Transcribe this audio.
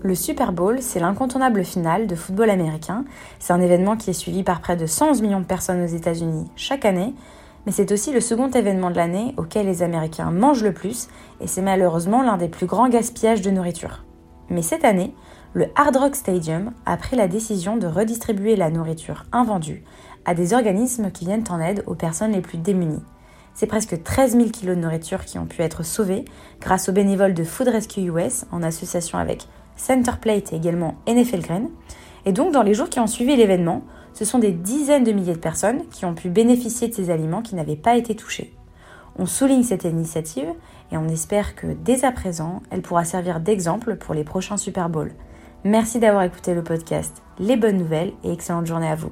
Le Super Bowl, c'est l'incontournable finale de football américain. C'est un événement qui est suivi par près de 111 millions de personnes aux États-Unis chaque année, mais c'est aussi le second événement de l'année auquel les Américains mangent le plus, et c'est malheureusement l'un des plus grands gaspillages de nourriture. Mais cette année, le Hard Rock Stadium a pris la décision de redistribuer la nourriture invendue à des organismes qui viennent en aide aux personnes les plus démunies. C'est presque 13 000 kilos de nourriture qui ont pu être sauvés grâce aux bénévoles de Food Rescue US en association avec Centerplate et également NFL Green. Et donc, dans les jours qui ont suivi l'événement, ce sont des dizaines de milliers de personnes qui ont pu bénéficier de ces aliments qui n'avaient pas été touchés. On souligne cette initiative et on espère que dès à présent, elle pourra servir d'exemple pour les prochains Super Bowls. Merci d'avoir écouté le podcast Les bonnes nouvelles et excellente journée à vous.